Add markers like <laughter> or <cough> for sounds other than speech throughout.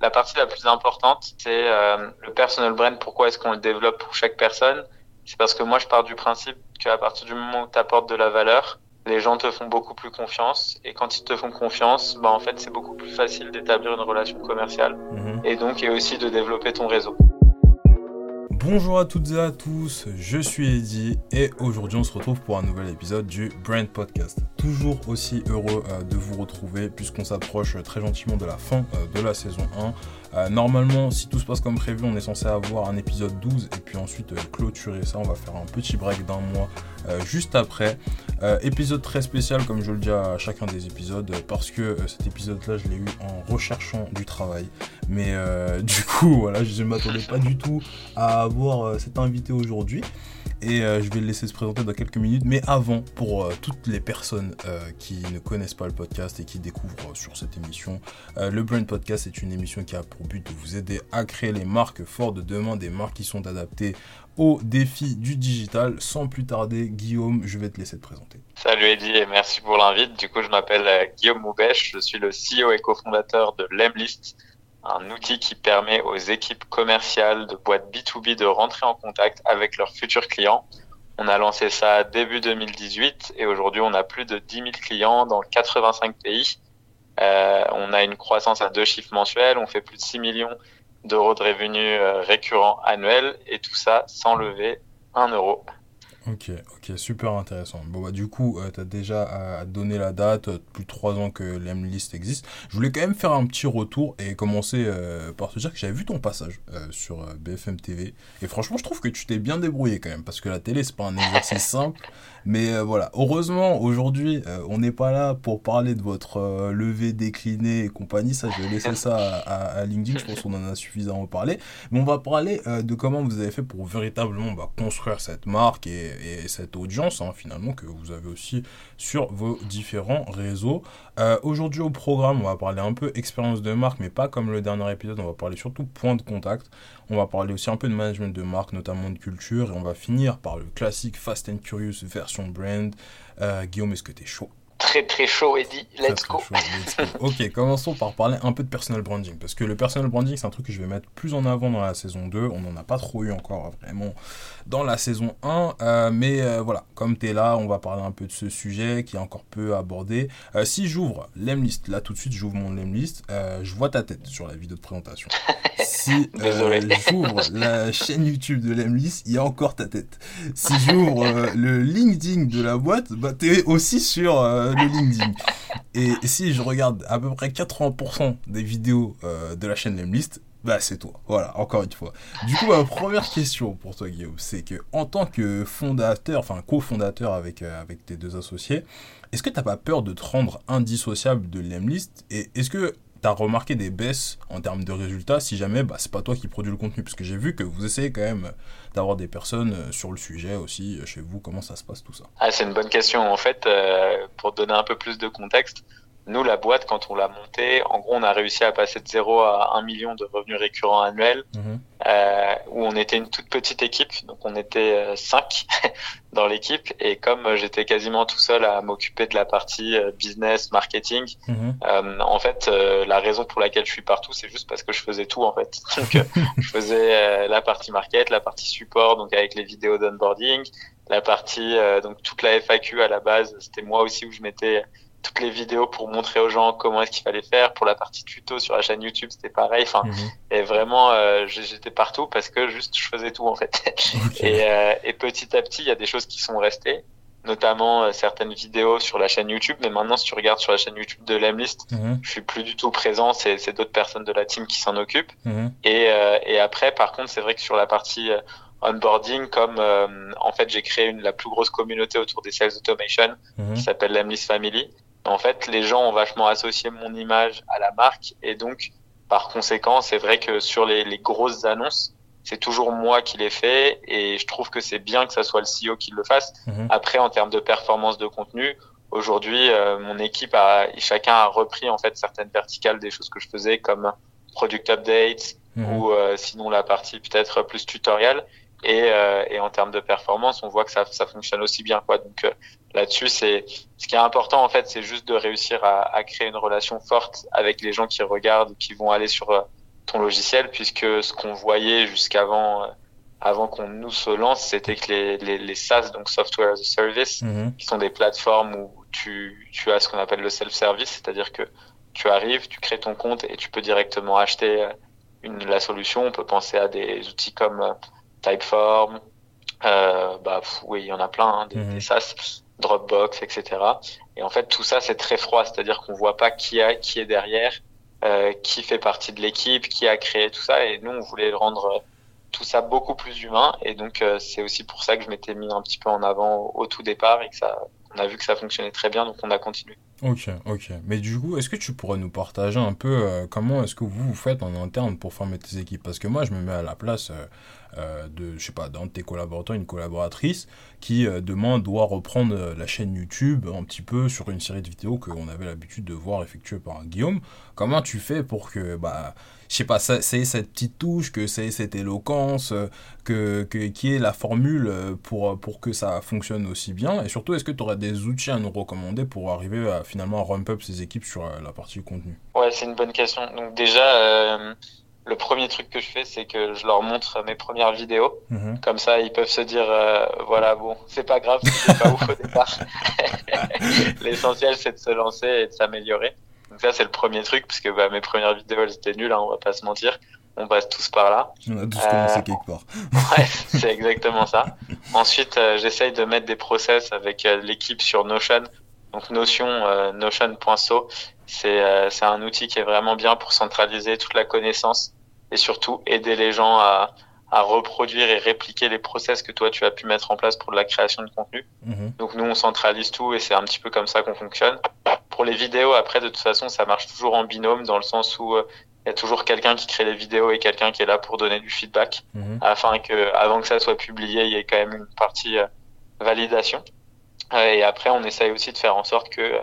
la partie la plus importante, c'est le personal brand. Pourquoi est-ce qu'on le développe pour chaque personne? C'est parce que moi, je pars du principe qu'à partir du moment où tu apportes de la valeur, les gens te font beaucoup plus confiance. Et quand ils te font confiance, bah, en fait, c'est beaucoup plus facile d'établir une relation commerciale mhm. et donc et aussi de développer ton réseau. Bonjour à toutes et à tous, je suis Eddy et aujourd'hui on se retrouve pour un nouvel épisode du Brand Podcast. Toujours aussi heureux euh, de vous retrouver puisqu'on s'approche très gentiment de la fin euh, de la saison 1. Euh, normalement, si tout se passe comme prévu, on est censé avoir un épisode 12 et puis ensuite euh, clôturer ça. On va faire un petit break d'un mois euh, juste après. épisode très spécial, comme je le dis à chacun des épisodes, parce que cet épisode-là, je l'ai eu en recherchant du travail. Mais <laughs> du coup, voilà, je ne m'attendais pas du tout à avoir cet invité aujourd'hui et euh, je vais le laisser se présenter dans quelques minutes. Mais avant, pour euh, toutes les personnes euh, qui ne connaissent pas le podcast et qui découvrent sur cette émission, le Brand Podcast est une émission qui a pour but de vous aider à créer les marques fortes de demain, des marques qui sont adaptées aux défis du digital. Sans plus tarder, Guillaume, je vais te laisser te présenter. Salut Eddy et merci pour l'invite. Du coup, je m'appelle Guillaume Moubèche, je suis le CEO et cofondateur de Lemlist un outil qui permet aux équipes commerciales de boîtes B2B de rentrer en contact avec leurs futurs clients. On a lancé ça début 2018 et aujourd'hui on a plus de 10 000 clients dans 85 pays. Euh, on a une croissance à deux chiffres mensuels, on fait plus de 6 millions d'euros de revenus euh, récurrents annuels et tout ça sans lever un euro. Ok, ok, super intéressant. Bon, bah, du coup, euh, tu as déjà euh, donné la date, euh, plus de 3 ans que l'Emlist existe. Je voulais quand même faire un petit retour et commencer par te dire que j'avais vu ton passage sur BFM TV. Et franchement, je trouve que tu t'es bien débrouillé quand même, parce que la télé, c'est pas un exercice <laughs> simple. Mais voilà, heureusement, aujourd'hui, on n'est pas là pour parler de votre levée déclinée et compagnie. Ça, je vais laisser ça à, LinkedIn, je pense qu'on en a suffisamment parlé. Mais on va parler de comment vous avez fait pour véritablement bah, construire cette marque et et, cette audience hein, finalement que vous avez aussi sur vos différents réseaux. Euh, aujourd'hui au programme, on va parler un peu expérience de marque, mais pas comme le dernier épisode, on va parler surtout point de contact. On va parler aussi un peu de management de marque, notamment de culture, et on va finir par le classique Fast and Curious version brand. Euh, Guillaume, est-ce que tu es chaud? Très très chaud, Eddie. Let's, go. ok, <laughs> commençons par parler un peu de personal branding. Parce que le personal branding, c'est un truc que je vais mettre plus en avant dans la saison 2. On n'en a pas trop eu encore vraiment dans la saison 1. Euh, mais euh, voilà, comme tu es là, on va parler un peu de ce sujet qui est encore peu abordé. Euh, si j'ouvre l'Emlist, là tout de suite, j'ouvre mon Lemlist, je vois ta tête sur la vidéo de présentation. <laughs> si <laughs> j'ouvre la chaîne YouTube de l'Emlist, il y a encore ta tête. Si j'ouvre <laughs> le LinkedIn de la boîte, bah, tu es aussi sur le LinkedIn. Et si je regarde à peu près 80% des vidéos euh, de la chaîne Lemlist, bah c'est toi. Voilà, encore une fois. Du coup, ma première question pour toi, Guillaume, c'est que en tant que fondateur, enfin cofondateur avec, euh, avec tes deux associés, est-ce que tu n'as pas peur de te rendre indissociable de Lemlist Et est-ce que tu as remarqué des baisses en termes de résultats si jamais bah, c'est pas toi qui produis le contenu Parce que j'ai vu que vous essayez quand même d'avoir des personnes euh, sur le sujet aussi euh, chez vous. Comment ça se passe tout ça? Ah, C'est une bonne question. En fait, euh, pour donner un peu plus de contexte, nous, la boîte, quand on l'a montée, en gros, on a réussi à passer de 0 à 1 million de revenus récurrents annuels, mhm. Euh, où on était une toute petite équipe, donc on était 5 euh, <laughs> dans l'équipe, et comme euh, j'étais quasiment tout seul à m'occuper de la partie euh, business, marketing, mhm. euh, en fait, la raison pour laquelle je suis partout, c'est juste parce que je faisais tout, en fait. <laughs> Donc, je faisais la partie market, la partie support, donc avec les vidéos d'onboarding, la partie, donc toute la FAQ à la base, c'était moi aussi où je mettais toutes les vidéos pour montrer aux gens comment est-ce qu'il fallait faire. Pour la partie tuto sur la chaîne YouTube, c'était pareil. Enfin, mhm. et vraiment, euh, j'étais partout parce que juste je faisais tout en fait. <laughs> Et, euh, et, petit à petit, il y a des choses qui sont restées, notamment euh, certaines vidéos sur la chaîne YouTube. Mais maintenant, si tu regardes sur la chaîne YouTube de Lemlist, mhm. je suis plus du tout présent. C'est d'autres personnes de la team qui s'en occupent. Mhm. Et, et après, par contre, c'est vrai que sur la partie onboarding comme en fait j'ai créé une, la plus grosse communauté autour des sales automation qui s'appelle Lemlist Family en fait, les gens ont vachement associé mon image à la marque et donc, par conséquent, c'est vrai que sur les, les grosses annonces, c'est toujours moi qui les fais et je trouve que c'est bien que ça soit le CEO qui le fasse. Mhm. Après, en termes de performance de contenu, aujourd'hui, euh, mon équipe a, chacun a repris en fait certaines verticales des choses que je faisais comme product updates mhm. ou euh, sinon la partie peut-être plus tutoriel. Et, euh, et, en termes de performance, on voit que ça, ça fonctionne aussi bien. Quoi. Donc euh, là-dessus, c'est ce qui est important en fait, c'est juste de réussir à, à, créer une relation forte avec les gens qui regardent, qui vont aller sur euh, ton logiciel, puisque ce qu'on voyait jusqu'avant avant qu'on nous se lance, c'était que les, les, les, SaaS, donc Software as a Service, mhm. qui sont des plateformes où tu, tu as ce qu'on appelle le self-service, c'est-à-dire que tu arrives, tu crées ton compte et tu peux directement acheter euh, une, la solution. On peut penser à des outils comme euh, Typeform, euh, bah, oui, il y en a plein, hein, des, mhm. des, SaaS, Dropbox, etc. Et en fait, tout ça, c'est très froid, c'est-à-dire qu'on voit pas qui, a, qui est derrière, euh, qui fait partie de l'équipe, qui a créé tout ça. Et nous, on voulait rendre tout ça beaucoup plus humain. Et donc, euh, c'est aussi pour ça que je m'étais mis un petit peu en avant au, tout départ et que ça, on a vu que ça fonctionnait très bien, donc on a continué. Ok, ok. Mais du coup, est-ce que tu pourrais nous partager un peu euh, comment est-ce que vous vous faites en interne pour former tes équipes? Parce que moi, je me mets à la place euh, euh, de, je sais pas, d'un de tes collaborateurs, une collaboratrice qui demain doit reprendre la chaîne YouTube un petit peu sur une série de vidéos qu'on avait l'habitude de voir effectuées par Guillaume. Comment tu fais pour que, bah, je sais pas, c'est cette petite touche, que c'est cette éloquence, que, que qui est la formule pour, pour que ça fonctionne aussi bien? Et surtout, est-ce que tu aurais des outils à nous recommander pour arriver à finalement ramp up ses équipes sur euh, la partie contenu? Ouais, c'est une bonne question. Donc déjà, euh, le premier truc que je fais, c'est que je leur montre mes premières vidéos. Mhm. Comme ça, ils peuvent se dire, euh, voilà, bon, c'est pas grave, c'est pas ouf au départ. <laughs> L'essentiel, c'est de se lancer et de s'améliorer. Donc ça, c'est le premier truc, parce que bah, mes premières vidéos, elles étaient nulles, hein, on va pas se mentir. On passe tous par là. On a tous commencé quelque part. <laughs> ouais, c'est exactement ça. Ensuite, j'essaye de mettre des process avec l'équipe sur Notion donc Notion, euh, Notion.so, c'est euh, c'est un outil qui est vraiment bien pour centraliser toute la connaissance et surtout aider les gens à, à reproduire et répliquer les process que toi tu as pu mettre en place pour la création de contenu. Mhm. Donc nous on centralise tout et c'est un petit peu comme ça qu'on fonctionne. Pour les vidéos après de toute façon ça marche toujours en binôme dans le sens où euh, il y a toujours quelqu'un qui crée les vidéos et quelqu'un qui est là pour donner du feedback mhm. afin que avant que ça soit publié il y ait quand même une partie validation. Et après, on essaye aussi de faire en sorte que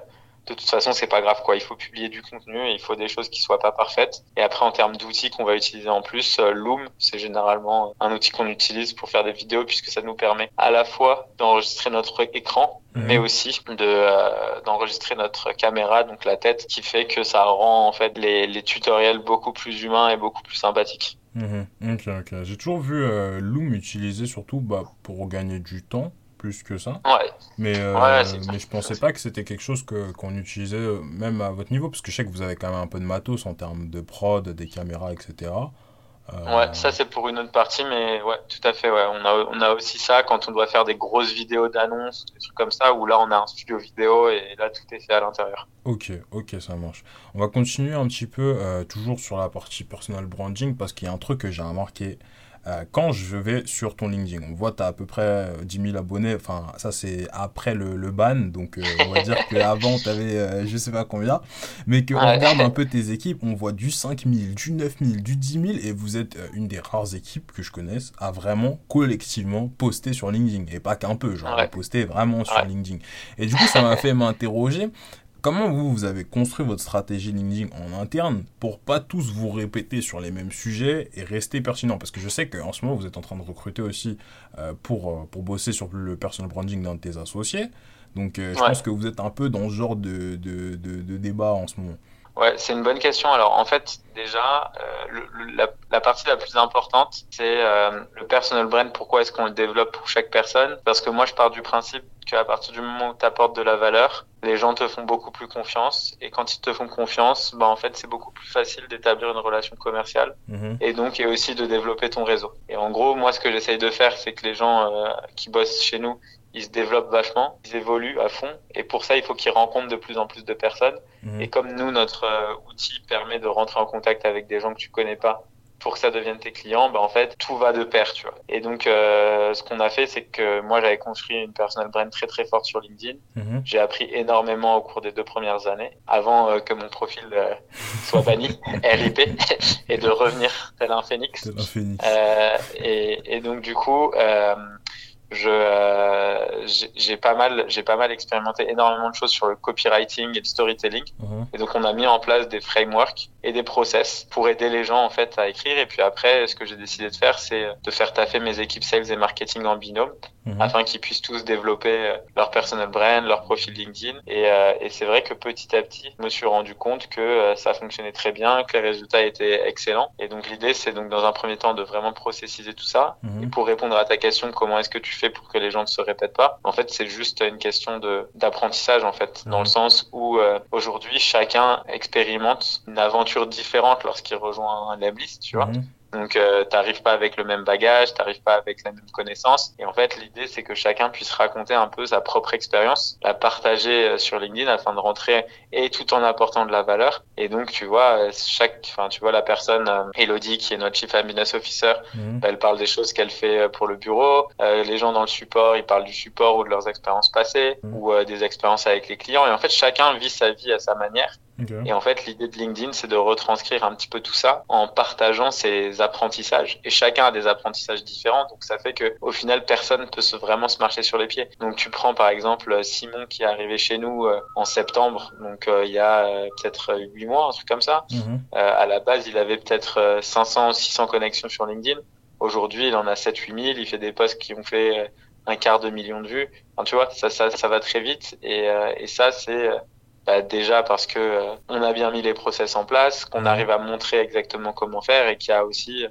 de toute façon, c'est pas grave, quoi. Il faut publier du contenu et il faut des choses qui soient pas parfaites. Et après, en termes d'outils qu'on va utiliser en plus, euh, Loom, c'est généralement un outil qu'on utilise pour faire des vidéos puisque ça nous permet à la fois d'enregistrer notre écran, mhm. mais aussi de euh, d'enregistrer notre caméra, donc la tête, qui fait que ça rend en fait les, les tutoriels beaucoup plus humains et beaucoup plus sympathiques. Mhm. Ok, ok. J'ai toujours vu euh, Loom utilisé surtout bah, pour gagner du temps plus que ça. Ouais. Mais, euh, mais je pensais pas que c'était quelque chose que, qu'on utilisait euh, même à votre niveau, parce que je sais que vous avez quand même un peu de matos en termes de prod, des caméras, etc. Euh, ouais, ça c'est pour une autre partie, mais ouais, tout à fait. Ouais. On, a, on a aussi ça quand on doit faire des grosses vidéos d'annonces, des trucs comme ça, où là on a un studio vidéo et là tout est fait à l'intérieur. Ok, ok, ça marche. On va continuer un petit peu, toujours sur la partie personal branding, parce qu'il y a un truc que j'ai remarqué euh, quand je vais sur ton LinkedIn, on voit tu as à peu près 10 euh, 000 abonnés, enfin ça c'est après le, le, ban, donc euh, on va dire qu'avant <laughs> tu avais je sais pas combien, mais qu'on regarde un peu tes équipes, on voit du 5 000, du 9 000, du 10 000, et vous êtes une des rares équipes que je connaisse à vraiment collectivement poster sur LinkedIn, et pas qu'un peu, genre poster vraiment sur LinkedIn. Et du coup ça m'a fait m'interroger, Comment vous, vous avez construit votre stratégie LinkedIn en interne pour pas tous vous répéter sur les mêmes sujets et rester pertinent? Parce que je sais qu'en ce moment, vous êtes en train de recruter aussi euh, pour, euh, pour bosser sur le personal branding d'un de tes associés. Donc, euh, je pense que vous êtes un peu dans ce genre de, de, de, débat en ce moment. Ouais, c'est une bonne question. Alors, en fait, déjà, la, la, partie la plus importante, c'est le personal brand. Pourquoi est-ce qu'on le développe pour chaque personne? Parce que moi, je pars du principe qu'à partir du moment où tu apportes de la valeur, les gens te font beaucoup plus confiance. Et quand ils te font confiance, bah, en fait, c'est beaucoup plus facile d'établir une relation commerciale. Mhm. Et donc, et aussi de développer ton réseau. Et en gros, moi, ce que j'essaye de faire, c'est que les gens euh, qui bossent chez nous, ils se développent vachement, ils évoluent à fond. Et pour ça, il faut qu'ils rencontrent de plus en plus de personnes. Mhm. Et comme nous, notre euh, outil permet de rentrer en contact avec des gens que tu connais pas pour que ça devienne tes clients, bah en fait tout va de pair, tu vois. Et donc euh, ce qu'on a fait, c'est que moi j'avais construit une personal brand très très forte sur LinkedIn. Mhm. J'ai appris énormément au cours des deux premières années, avant euh, que mon profil euh, soit banni, <laughs> RIP, et de revenir tel un phénix. Tel un phénix. Et, et, donc du coup je euh, j'ai pas mal j'ai pas mal expérimenté énormément de choses sur le copywriting et le storytelling. Mhm. et donc on a mis en place des frameworks et des process pour aider les gens en fait à écrire. Et puis après ce que j'ai décidé de faire c'est de faire taffer mes équipes sales et marketing en binôme mhm. afin qu'ils puissent tous développer leur personal brand, leur profil LinkedIn. Et, et c'est vrai que petit à petit, je me suis rendu compte que ça fonctionnait très bien, que les résultats étaient excellents. Et donc l'idée, c'est donc dans un premier temps de vraiment processiser tout ça. Mhm. Et pour répondre à ta question, comment est-ce que tu fais pour que les gens ne se répètent pas? En fait, c'est juste une question de d'apprentissage en fait, dans le mhm. sens où aujourd'hui chacun expérimente une aventure différente lorsqu'il rejoint un list, tu vois. Donc, euh, t'arrives pas avec le même bagage, t'arrives pas avec la même connaissance. Et en fait, l'idée, c'est que chacun puisse raconter un peu sa propre expérience, la partager euh, sur LinkedIn afin de rentrer et tout en apportant de la valeur. Et donc, tu vois, euh, chaque, enfin, tu vois, la personne, euh, Elodie, qui est notre Chief Business Officer, mhm. elle parle des choses qu'elle fait pour le bureau. les gens dans le support, ils parlent du support ou de leurs expériences passées mhm. ou des expériences avec les clients. Et en fait, chacun vit sa vie à sa manière. Et en fait, l'idée de LinkedIn, c'est de retranscrire un petit peu tout ça en partageant ses apprentissages. Et chacun a des apprentissages différents, donc ça fait que au final, personne peut se vraiment se marcher sur les pieds. Donc tu prends par exemple Simon qui est arrivé chez nous euh, en septembre, donc euh, il y a euh, peut-être huit mois, un truc comme ça. Mhm. à la base, il avait peut-être 500, 600 connexions sur LinkedIn. Aujourd'hui, il en a 7 8 000. Il fait des posts qui ont fait un quart de million de vues. Enfin, tu vois, ça, ça, ça va très vite. Et, et ça, c'est bah, déjà parce que euh, on a bien mis les process en place, qu'on arrive à montrer exactement comment faire et qu'il y a aussi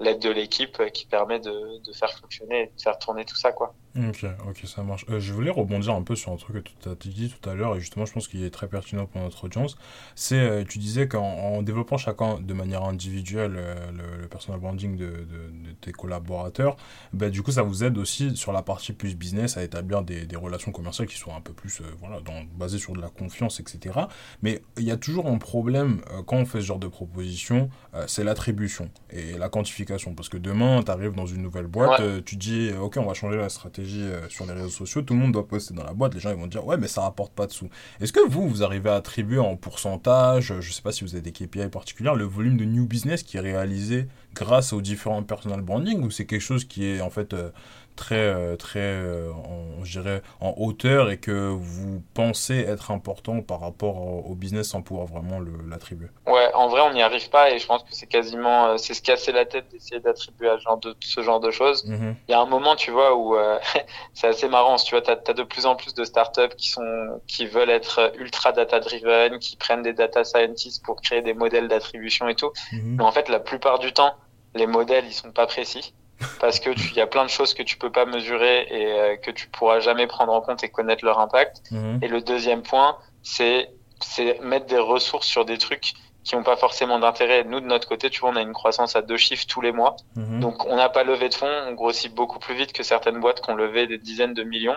l'aide de l'équipe qui permet de, de, faire fonctionner, de faire tourner tout ça, quoi. Ok, ok, ça marche. Euh, je voulais rebondir un peu sur un truc que tu as dit tout à l'heure, et justement, je pense qu'il est très pertinent pour notre audience. C'est, euh, tu disais qu'en développant chacun de manière individuelle euh, le, personal branding de, de, tes collaborateurs, bah, du coup, ça vous aide aussi sur la partie plus business à établir des, des relations commerciales qui soient un peu plus voilà, dans, basées sur de la confiance, etc. Mais il y a toujours un problème quand on fait ce genre de proposition, c'est l'attribution et la quantification. Parce que demain, tu arrives dans une nouvelle boîte, tu dis, ok, on va changer la stratégie euh, sur les réseaux sociaux, tout le monde doit poster dans la boîte, les gens ils vont dire ouais mais ça rapporte pas de sous. Est-ce que vous, vous arrivez à attribuer en pourcentage, je sais pas si vous avez des KPI particuliers, le volume de new business qui est réalisé grâce aux différents personal branding ou c'est quelque chose qui est en fait euh, très, euh, très euh, en, je dirais, en hauteur et que vous pensez être important par rapport au, business sans pouvoir vraiment l'attribuer? Ouais, en vrai, on n'y arrive pas et je pense que c'est quasiment, c'est se casser la tête d'essayer d'attribuer à genre de, ce genre de choses. Mhm. Il y a un moment, tu vois, où <laughs> c'est assez marrant. Tu vois, tu as, de plus en plus de startups qui sont, qui veulent être ultra data driven, qui prennent des data scientists pour créer des modèles d'attribution et tout. Mhm. Mais en fait, la plupart du temps, les modèles, ils sont pas précis parce que il y a plein de choses que tu peux pas mesurer et euh, que tu pourras jamais prendre en compte et connaître leur impact. Mhm. Et le deuxième point, c'est c'est mettre des ressources sur des trucs qui n'ont pas forcément d'intérêt. Nous, de notre côté, tu vois, on a une croissance à deux chiffres tous les mois. Mhm. Donc, on n'a pas levé de fonds. On grossit beaucoup plus vite que certaines boîtes qui ont levé des dizaines de millions.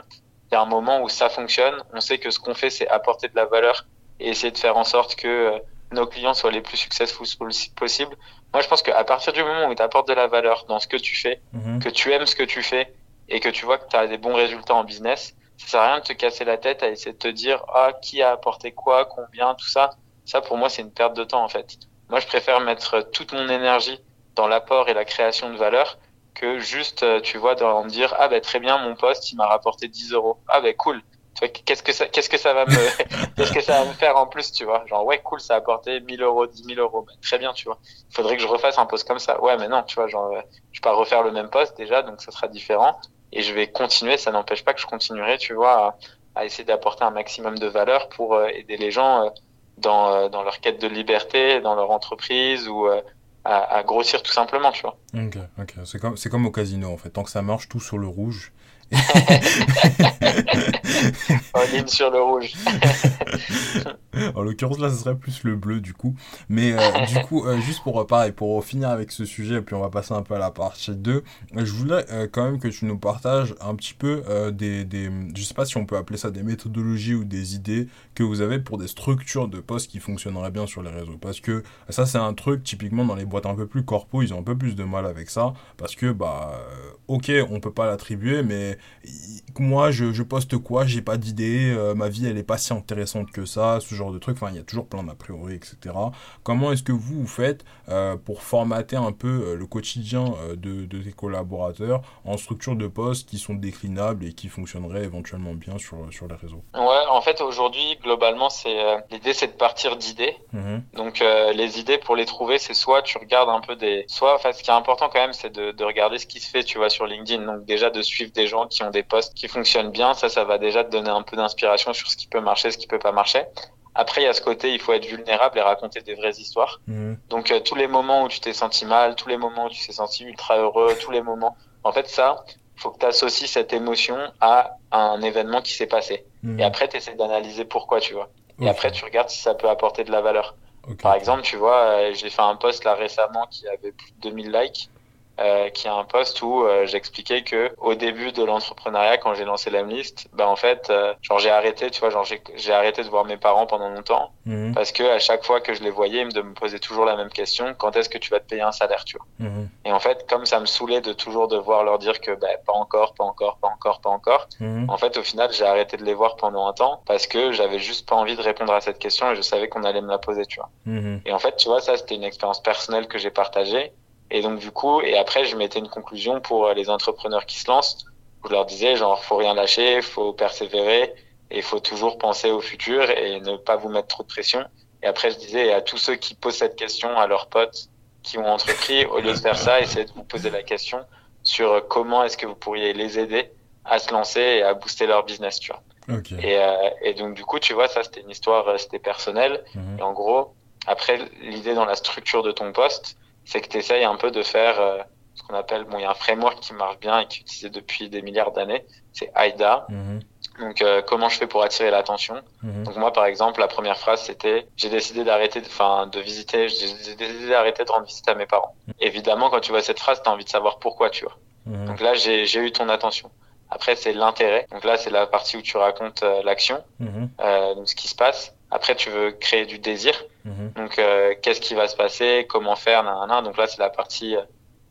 Il y a un moment où ça fonctionne. On sait que ce qu'on fait, c'est apporter de la valeur et essayer de faire en sorte que euh, nos clients soient les plus successful possibles. Moi, je pense qu'à partir du moment où tu apportes de la valeur dans ce que tu fais, mhm. que tu aimes ce que tu fais et que tu vois que tu as des bons résultats en business, ça sert à rien de te casser la tête à essayer de te dire ah qui a apporté quoi, combien, tout ça? Ça pour moi c'est une perte de temps en fait. Moi je préfère mettre toute mon énergie dans l'apport et la création de valeur que juste tu vois dans me dire ah ben très bien mon poste il m'a rapporté 10 euros ah ben cool qu'est-ce que ça, qu'est-ce que ça va me, <laughs> qu'est-ce que ça va me faire en plus, tu vois? Genre, ouais, cool, ça a apporté 1000 euros, 10 000 euros. Bah, très bien, tu vois. Il faudrait que je refasse un poste comme ça. Ouais, mais non, tu vois, genre, euh, je vais pas refaire le même poste déjà, donc ça sera différent. Et je vais continuer, ça n'empêche pas que je continuerai, tu vois, à, essayer d'apporter un maximum de valeur pour euh, aider les gens euh, dans, dans leur quête de liberté, dans leur entreprise ou à, à, grossir tout simplement, tu vois. Ok, ok. C'est comme, c'est comme au casino, en fait. Tant que ça marche, tout sur le rouge <laughs> en ligne sur le rouge. <laughs> <laughs> en l'occurrence, là, ce serait plus le bleu, du coup. Mais euh, <laughs> du coup, euh, juste pour, pareil, pour finir avec ce sujet, et puis on va passer un peu à la partie 2, je voulais euh, quand même que tu nous partages un petit peu des, des, je sais pas si on peut appeler ça des méthodologies ou des idées que vous avez pour des structures de poste qui fonctionneraient bien sur les réseaux. Parce que ça, c'est un truc, typiquement, dans les boîtes un peu plus corpo, ils ont un peu plus de mal avec ça. Parce que, bah, ok, on peut pas l'attribuer, mais moi, je, je poste quoi? J'ai pas d'idée, euh, ma vie, elle est pas si intéressante que ça, ce genre de trucs. Enfin, il y a toujours plein d'a priori, etc. Comment est-ce que vous, vous faites euh, pour formater un peu euh, le quotidien de, de tes collaborateurs en structure de poste qui sont déclinables et qui fonctionneraient éventuellement bien sur, sur les réseaux? Ouais, en fait, aujourd'hui, globalement, c'est l'idée, c'est de partir d'idées. Mhm. Donc, les idées, pour les trouver, c'est soit tu regardes un peu des... Soit, enfin, ce qui est important quand même, c'est de, de regarder ce qui se fait, tu vois, sur LinkedIn. Donc, déjà, de suivre des gens qui ont des postes qui fonctionnent bien, ça, ça va déjà te donner un peu d'inspiration sur ce qui peut marcher, ce qui peut pas marcher. Après, il y a ce côté, il faut être vulnérable et raconter des vraies histoires. Mhm. Donc, euh, tous les moments où tu t'es senti mal, tous les moments où tu t'es senti ultra heureux, tous les moments. En fait, ça, il faut que tu associes cette émotion à un événement qui s'est passé. Mhm. Et après, tu essaies d'analyser pourquoi, tu vois. Et après, tu regardes si ça peut apporter de la valeur. Par exemple, tu vois, euh, j'ai fait un post là récemment qui avait plus de 2000 likes. Euh, qui a un poste où euh, j'expliquais que au début de l'entrepreneuriat, quand j'ai lancé l'Amlist, ben en fait, euh, genre j'ai arrêté, tu vois, genre j'ai arrêté de voir mes parents pendant longtemps mhm. parce que à chaque fois que je les voyais, ils me, posaient toujours la même question quand est-ce que tu vas te payer un salaire, tu vois? Mhm. Et en fait, comme ça me saoulait de toujours devoir leur dire que ben pas encore, pas encore, pas encore, pas encore. Mhm. En fait, au final, j'ai arrêté de les voir pendant un temps parce que j'avais juste pas envie de répondre à cette question et je savais qu'on allait me la poser, tu vois? Et en fait, tu vois, ça c'était une expérience personnelle que j'ai partagée et donc du coup, et après je mettais une conclusion pour euh, les entrepreneurs qui se lancent. Où je leur disais genre faut rien lâcher, faut persévérer et faut toujours penser au futur et ne pas vous mettre trop de pression. Et après je disais à tous ceux qui posent cette question à leurs potes qui ont entrepris, au lieu de faire ça, essayez de vous poser la question sur euh, comment est-ce que vous pourriez les aider à se lancer et à booster leur business, tu vois. Et, euh, et, donc du coup, tu vois, ça c'était une histoire, c'était personnel. Mhm. Et en gros, après l'idée dans la structure de ton poste, c'est que tu essayes un peu de faire euh, ce qu'on appelle, bon, il y a un framework qui marche bien et qui est utilisé depuis des milliards d'années, c'est AIDA. Mhm. Donc, euh, comment je fais pour attirer l'attention mhm. Donc, moi, par exemple, la première phrase, c'était j'ai décidé d'arrêter, enfin, de visiter, j'ai décidé d'arrêter de rendre visite à mes parents. Mhm. Évidemment, quand tu vois cette phrase, tu as envie de savoir pourquoi, tu vois. Donc là, j'ai eu ton attention. Après, c'est l'intérêt. Donc là, c'est la partie où tu racontes euh, l'action, euh, donc ce qui se passe. Après, tu veux créer du désir. Mhm. Donc, euh, qu'est-ce qui va se passer? Comment faire? Nanana. Donc là, c'est la partie euh,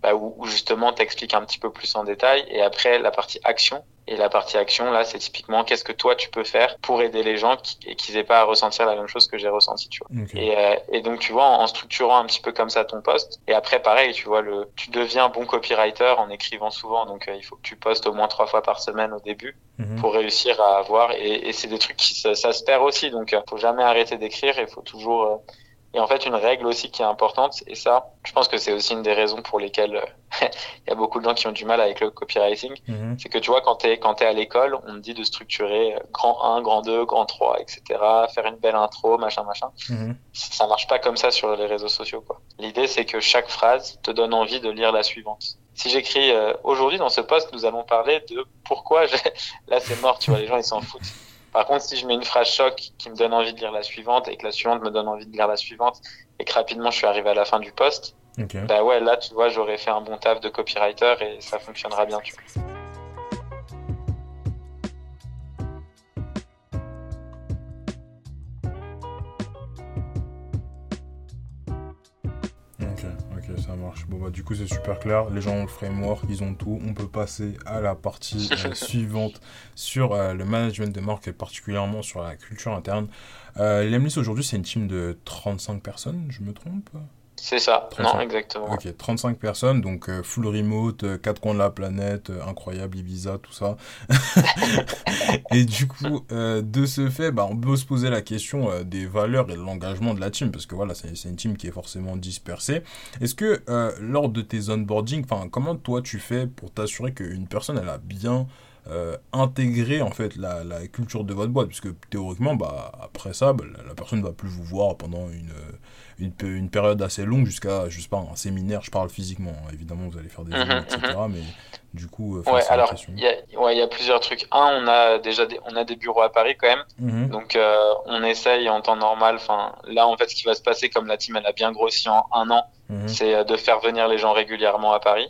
bah, où, où, justement t'expliques un petit peu plus en détail. Et après, la partie action. Et la partie action, là, c'est typiquement qu'est-ce que toi tu peux faire pour aider les gens qui, et qu'ils aient pas à ressentir la même chose que j'ai ressenti, tu vois. Et, euh, et, donc, tu vois, en, structurant un petit peu comme ça ton poste. Et après, pareil, tu vois, le, tu deviens bon copywriter en écrivant souvent. Donc, euh, il faut que tu postes au moins trois fois par semaine au début mhm. pour réussir à avoir. Et, et c'est des trucs qui ça, ça, se perd aussi. Donc, euh, faut jamais arrêter d'écrire. Il faut toujours euh, et en fait, une règle aussi qui est importante, et ça, je pense que c'est aussi une des raisons pour lesquelles euh, <laughs> il y a beaucoup de gens qui ont du mal avec le copywriting, mhm. c'est que tu vois, quand tu es, quand es à l'école, on te dit de structurer euh, grand 1, grand 2, grand 3, etc., faire une belle intro, machin, machin. Mm Ça marche pas comme ça sur les réseaux sociaux. quoi. L'idée, c'est que chaque phrase te donne envie de lire la suivante. Si j'écris euh, aujourd'hui dans ce post, nous allons parler de pourquoi j'ai... <laughs> là c'est mort, tu vois, les gens ils s'en foutent. Par contre, si je mets une phrase choc qui me donne envie de lire la suivante et que la suivante me donne envie de lire la suivante et que rapidement je suis arrivé à la fin du poste, bah ouais, là tu vois, j'aurais fait un bon taf de copywriter et ça fonctionnera bien. Tu vois. Bon, bah, du coup, c'est super clair. Les gens ont le framework, ils ont tout. On peut passer à la partie euh, <laughs> suivante sur euh, le management de marque et particulièrement sur la culture interne. Euh, L'Emlis aujourd'hui, c'est une team de 35 personnes, je me trompe? C'est ça, non, exactement. Ok, 35 personnes, donc euh, full remote, euh, quatre coins de la planète, euh, incroyable, Ibiza, tout ça. <laughs> et du coup, de ce fait, bah, on peut se poser la question des valeurs et de l'engagement de la team, parce que voilà, c'est une team qui est forcément dispersée. Est-ce que lors de tes onboarding, enfin, comment toi tu fais pour t'assurer qu'une personne, elle a bien intégré en fait la, la, culture de votre boîte puisque théoriquement bah après ça bah, la, personne va plus vous voir pendant une une, une période assez longue jusqu'à, je sais pas, un séminaire, je parle physiquement, hein. évidemment, vous allez faire des mmh, etc. Mais du coup, euh, ouais, alors, il y, a, ouais, y a plusieurs trucs. Un, on a déjà des, on a des bureaux à Paris quand même. Mhm. Donc, euh, on essaye en temps normal. Enfin, là, en fait, ce qui va se passer, comme la team, elle a bien grossi en un an, mhm. c'est euh, de faire venir les gens régulièrement à Paris.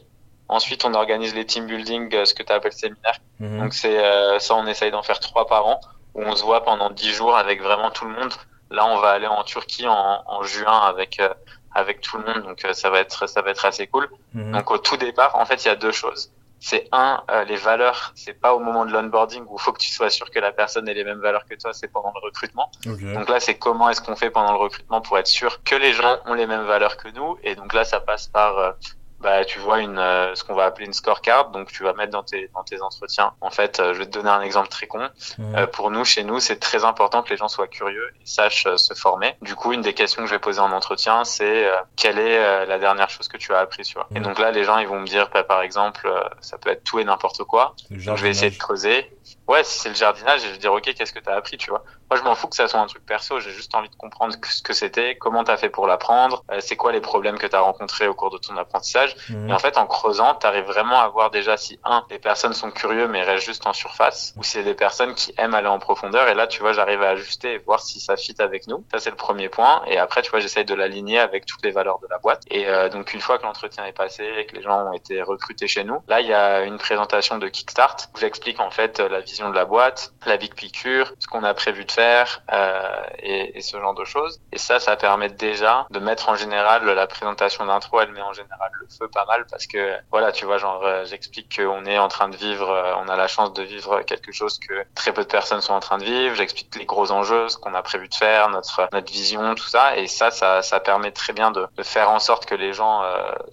Ensuite, on organise les team building, ce que tu appelles séminaire. Mhm. Donc, c'est ça, on essaye d'en faire trois par an, où on se voit pendant dix jours avec vraiment tout le monde. Là, on va aller en Turquie en, en juin avec euh, avec tout le monde, donc euh, ça va être ça va être assez cool. Mhm. Donc au tout départ, en fait, il y a deux choses. C'est un, euh, les valeurs. C'est pas au moment de l'onboarding où il faut que tu sois sûr que la personne ait les mêmes valeurs que toi. C'est pendant le recrutement. Donc là, c'est comment est-ce qu'on fait pendant le recrutement pour être sûr que les gens ont les mêmes valeurs que nous. Et donc là, ça passe par bah, tu vois une, euh, ce qu'on va appeler une scorecard, donc tu vas mettre dans tes, dans tes entretiens. En fait, euh, je vais te donner un exemple très con. Euh, pour nous, chez nous, c'est très important que les gens soient curieux et sachent se former. Du coup, une des questions que je vais poser en entretien, c'est quelle est la dernière chose que tu as appris, tu vois. Et donc là, les gens, ils vont me dire, bah, par exemple, ça peut être tout et n'importe quoi. je vais essayer de creuser. Ouais, si c'est le jardinage, je vais dire, ok, qu'est-ce que tu as appris, tu vois. Moi, je m'en fous que ça soit un truc perso. J'ai juste envie de comprendre ce que c'était, comment tu as fait pour l'apprendre, c'est quoi les problèmes que tu as rencontrés au cours de ton apprentissage. Mhm. Et en fait, en creusant, tu arrives vraiment à voir déjà si, un, les personnes sont curieux mais restent juste en surface, ou c'est des personnes qui aiment aller en profondeur. Et là, tu vois, j'arrive à ajuster et voir si ça fit avec nous. Ça, c'est le premier point. Et après, tu vois, j'essaye de l'aligner avec toutes les valeurs de la boîte. Et euh, donc, une fois que l'entretien est passé et que les gens ont été recrutés chez nous, là, il y a une présentation de Kickstart où j'explique en fait la vision de la boîte, la big picture, ce qu'on a prévu de faire euh, et, ce genre de choses. Et ça, ça permet déjà de mettre en général la présentation d'intro, elle met en général le feu pas mal parce que voilà, tu vois, genre euh, j'explique qu'on est en train de vivre, euh, on a la chance de vivre quelque chose que très peu de personnes sont en train de vivre. J'explique les gros enjeux, ce qu'on a prévu de faire, notre notre vision, tout ça, et ça, ça, ça permet très bien de, faire en sorte que les gens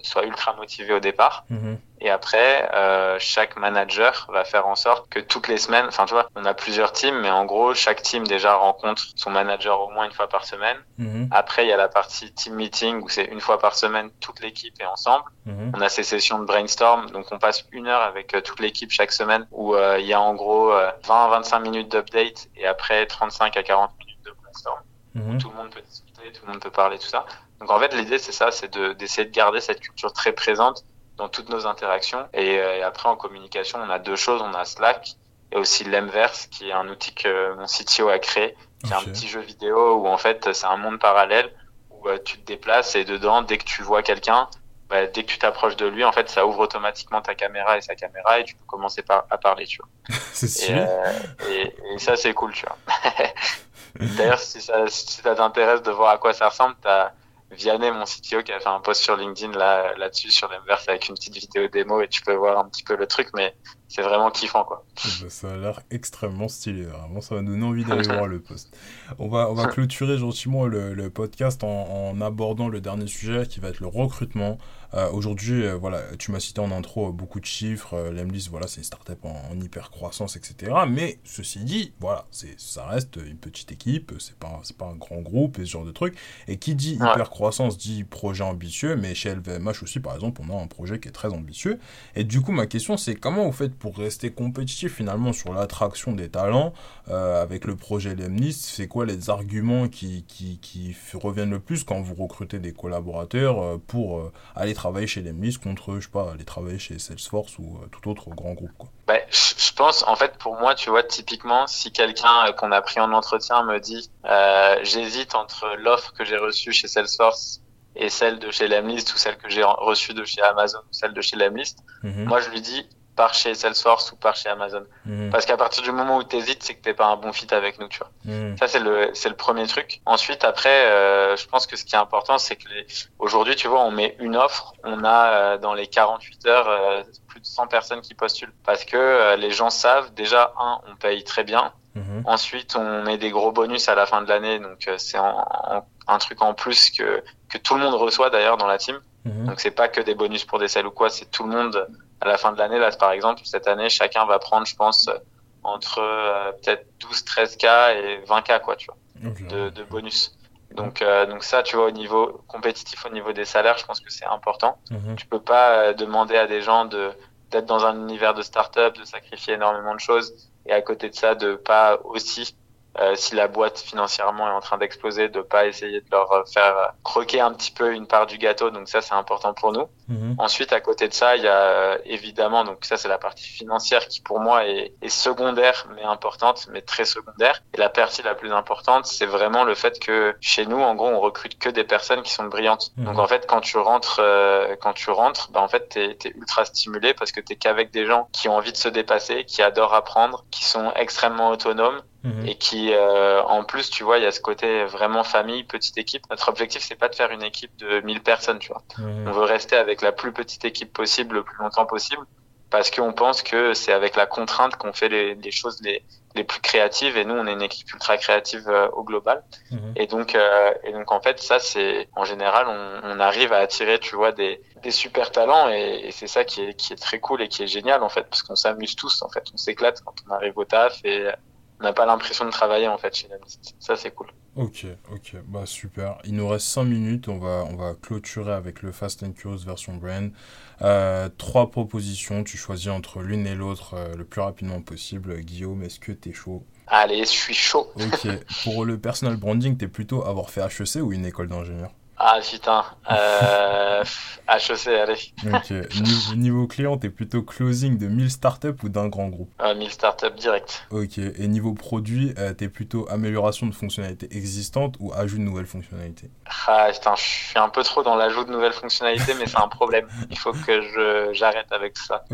soient ultra motivés au départ. Mm-hmm. Et après, euh, chaque manager va faire en sorte que toutes les semaines, enfin tu vois, on a plusieurs teams, mais en gros, chaque team déjà rencontre son manager au moins une fois par semaine. Mhm. Après, il y a la partie team meeting où c'est une fois par semaine, toute l'équipe est ensemble. Mhm. On a ces sessions de brainstorm, donc on passe une heure avec euh, toute l'équipe chaque semaine où euh, il y a en gros 20-25 euh, minutes d'update et après 35 à 40 minutes de brainstorm. Où mhm. tout le monde peut discuter, tout le monde peut parler, tout ça. Donc en fait, l'idée c'est ça, c'est d'essayer de garder cette culture très présente dans toutes nos interactions. Euh, et, après, en communication, on a deux choses. On a Slack et aussi l'Emverse, qui est un outil que mon CTO a créé, qui est un petit jeu vidéo où en fait, c'est un monde parallèle où euh, tu te déplaces et dedans, dès que tu vois quelqu'un, bah, dès que tu t'approches de lui, en fait, ça ouvre automatiquement ta caméra et sa caméra et tu peux commencer par, à parler, tu vois. <laughs> c'est et, euh, et, et, ça, c'est cool, tu vois. <laughs> D'ailleurs, si ça, si ça t'intéresse de voir à quoi ça ressemble, t'as Vianney, mon CTO, qui a fait un post sur LinkedIn là, là-dessus, sur l'Inverse, avec une petite vidéo démo, et tu peux voir un petit peu le truc, mais c'est vraiment kiffant, quoi. <laughs> Ça a l'air extrêmement stylé, vraiment, ça va donner envie d'aller <laughs> voir le post. On va, on va <laughs> clôturer gentiment le, le podcast en, en, abordant le dernier sujet, qui va être le recrutement. Euh, Aujourd'hui, euh, voilà, tu m'as cité en intro beaucoup de chiffres, euh, Lemlist, voilà, c'est une startup en, en hyper croissance, etc. Mais, ceci dit, voilà, ça reste une petite équipe, c'est pas, pas un grand groupe, et ce genre de trucs. Et qui dit hyper croissance dit projet ambitieux, mais chez LVMH aussi, par exemple, on a un projet qui est très ambitieux. Et du coup, ma question, c'est comment vous faites pour rester compétitif finalement sur l'attraction des talents euh, avec le projet Lemlist C'est quoi les arguments qui, qui, qui, reviennent le plus quand vous recrutez des collaborateurs pour aller travailler chez Lemlist contre, je sais pas, aller travailler chez Salesforce ou tout autre grand groupe quoi. Bah, je pense, en fait, pour moi, tu vois, typiquement, si quelqu'un qu'on a pris en entretien me dit, j'hésite entre l'offre que j'ai reçue chez Salesforce et celle de chez Lemlist ou celle que j'ai reçue de chez Amazon ou celle de chez Lemlist, mhm. moi je lui dis par chez Salesforce ou par chez Amazon. Mhm. Parce qu'à partir du moment où tu hésites, c'est que t'es pas un bon fit avec nous, tu vois. Mhm. Ça, c'est le, c'est le premier truc. Ensuite, après, euh, je pense que ce qui est important, c'est que les... aujourd'hui, tu vois, on met une offre, on a euh, dans les 48 heures euh, plus de 100 personnes qui postulent. Parce que les gens savent, déjà, un, on paye très bien. Mhm. Ensuite, on met des gros bonus à la fin de l'année, donc c'est un truc en plus que, que tout le monde reçoit d'ailleurs dans la team. Donc c'est pas que des bonus pour des selles ou quoi, c'est tout le monde à la fin de l'année, là, par exemple, cette année, chacun va prendre, je pense, entre euh, peut-être 12, 13K et 20K, quoi, tu vois, de, de, bonus. Donc, euh, donc ça, tu vois, au niveau compétitif, au niveau des salaires, je pense que c'est important. Mhm. Tu peux pas euh, demander à des gens de d'être dans un univers de start-up, de sacrifier énormément de choses, et à côté de ça, de pas aussi euh, si la boîte financièrement est en train d'exploser, de pas essayer de leur faire croquer un petit peu une part du gâteau. Donc ça, c'est important pour nous. Mhm. Ensuite, à côté de ça, il y a évidemment, donc ça, c'est la partie financière qui pour moi est, est, secondaire, mais importante, mais très secondaire. Et la partie la plus importante, c'est vraiment le fait que chez nous, en gros, on recrute que des personnes qui sont brillantes. Mhm. Donc en fait, quand tu rentres, euh, quand tu rentres, bah, en fait, t'es es ultra stimulé parce que t'es qu'avec des gens qui ont envie de se dépasser, qui adorent apprendre, qui sont extrêmement autonomes Mhm. et qui euh, en plus tu vois il y a ce côté vraiment famille petite équipe notre objectif c'est pas de faire une équipe de 1000 personnes tu vois mhm. on veut rester avec la plus petite équipe possible le plus longtemps possible parce qu'on pense que c'est avec la contrainte qu'on fait les, les, choses les, plus créatives et nous on est une équipe ultra créative au global. Mhm. Et donc et donc en fait ça c'est en général on, on, arrive à attirer tu vois des, des super talents et, et c'est ça qui est qui est très cool et qui est génial en fait parce qu'on s'amuse tous en fait on s'éclate quand on arrive au taf et on n'a pas l'impression de travailler en fait chez Namist. Ça c'est cool. Ok, ok, bah super. Il nous reste 5 minutes, on va, on va clôturer avec le Fast and Curious version brand. Euh, trois propositions, tu choisis entre l'une et l'autre euh, le plus rapidement possible. Guillaume, est-ce que t'es chaud? Allez, je suis chaud. Ok, <laughs> pour le personal branding, t'es plutôt avoir fait HEC ou une école d'ingénieur? Ah putain, euh, <laughs> HEC, allez. Ok, <laughs> niveau, niveau client, t'es plutôt closing de 1000 startups ou d'un grand groupe? Euh, 1000 startups direct. Ok, et niveau produit, euh, t'es plutôt amélioration de fonctionnalités existantes ou ajout de nouvelles fonctionnalités? Ah putain, je suis un peu trop dans l'ajout de nouvelles fonctionnalités, mais c'est un problème. Il faut que je j'arrête avec ça.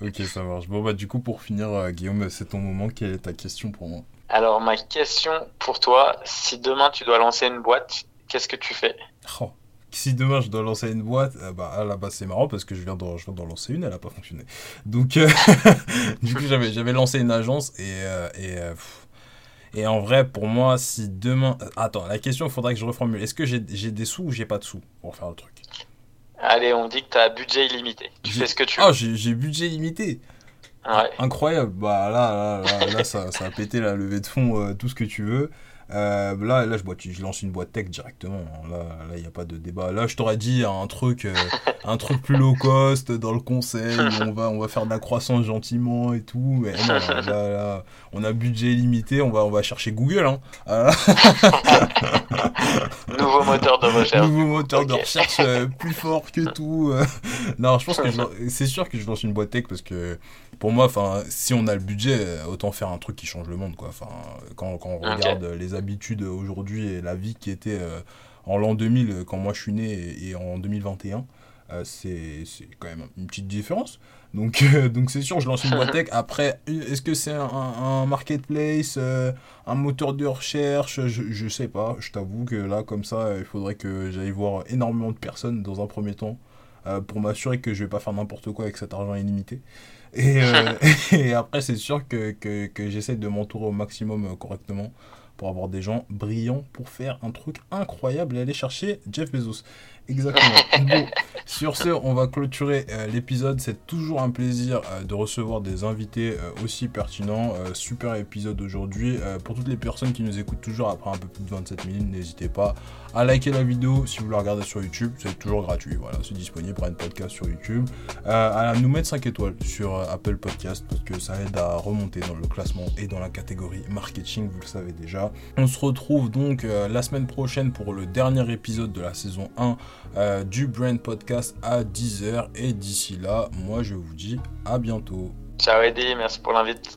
ok, <laughs> ça marche. Bon bah du coup, pour finir, euh, Guillaume, c'est ton moment. Quelle est ta question pour moi? Alors ma question pour toi, si demain tu dois lancer une boîte, qu'est-ce que tu fais? Oh. Si demain je dois lancer une boîte, euh, bah, à la base c'est marrant parce que je viens d'en, lancer une, elle n'a pas fonctionné. Donc, euh, <laughs> du coup, j'avais, lancé une agence et, euh, et, et en vrai, pour moi, si demain. Attends, la question, il faudrait que je reformule. Est-ce que j'ai, des sous ou j'ai pas de sous pour faire le truc? Allez, on dit que tu as budget illimité. Tu fais ce que tu veux. Ah, j'ai, budget illimité Ouais. Incroyable. Bah là, là, là, ça, ça, a pété la levée de fonds, tout ce que tu veux. Euh, là, là je, je, lance une boîte tech directement. Là, il n'y a pas de débat. Là, je t'aurais dit un truc, euh, un truc plus low cost dans le conseil. on va, on va faire de la croissance gentiment et tout. Mais non, là, on a budget limité. On va, on va chercher Google. Hein. <laughs> Nouveau moteur de recherche. Nouveau moteur de recherche euh, plus fort que tout. non, je pense que c'est sûr que je lance une boîte tech parce que pour moi, enfin, si on a le budget, autant faire un truc qui change le monde, quoi. Enfin, quand, quand on regarde les aujourd'hui et la vie qui était euh, en l'an 2000 quand moi je suis né et, en 2021, euh, c'est quand même une petite différence. Donc euh, <laughs> donc c'est sûr, je lance une boîte tech. <laughs> Après, est-ce que c'est un, marketplace, un moteur de recherche? Je, je sais pas. Je t'avoue que là, comme ça, il faudrait que j'aille voir énormément de personnes dans un premier temps pour m'assurer que je vais pas faire n'importe quoi avec cet argent illimité. Et, <laughs> et après, c'est sûr que, que, que j'essaie de m'entourer au maximum correctement avoir des gens brillants pour faire un truc incroyable et aller chercher Jeff Bezos. Exactement. sur ce, on va clôturer euh, l'épisode. C'est toujours un plaisir euh, de recevoir des invités euh, aussi pertinents. super épisode aujourd'hui. pour toutes les personnes qui nous écoutent toujours après un peu plus de 27 minutes, n'hésitez pas à liker la vidéo si vous la regardez sur YouTube. C'est toujours gratuit. Voilà, c'est disponible pour un podcast sur YouTube. à nous mettre 5 étoiles sur Apple Podcast parce que ça aide à remonter dans le classement et dans la catégorie marketing, vous le savez déjà. On se retrouve donc la semaine prochaine pour le dernier épisode de la saison 1 euh, du Brand Podcast à 10h. Et d'ici là, moi je vous dis à bientôt. Ciao Eddie, merci pour l'invite.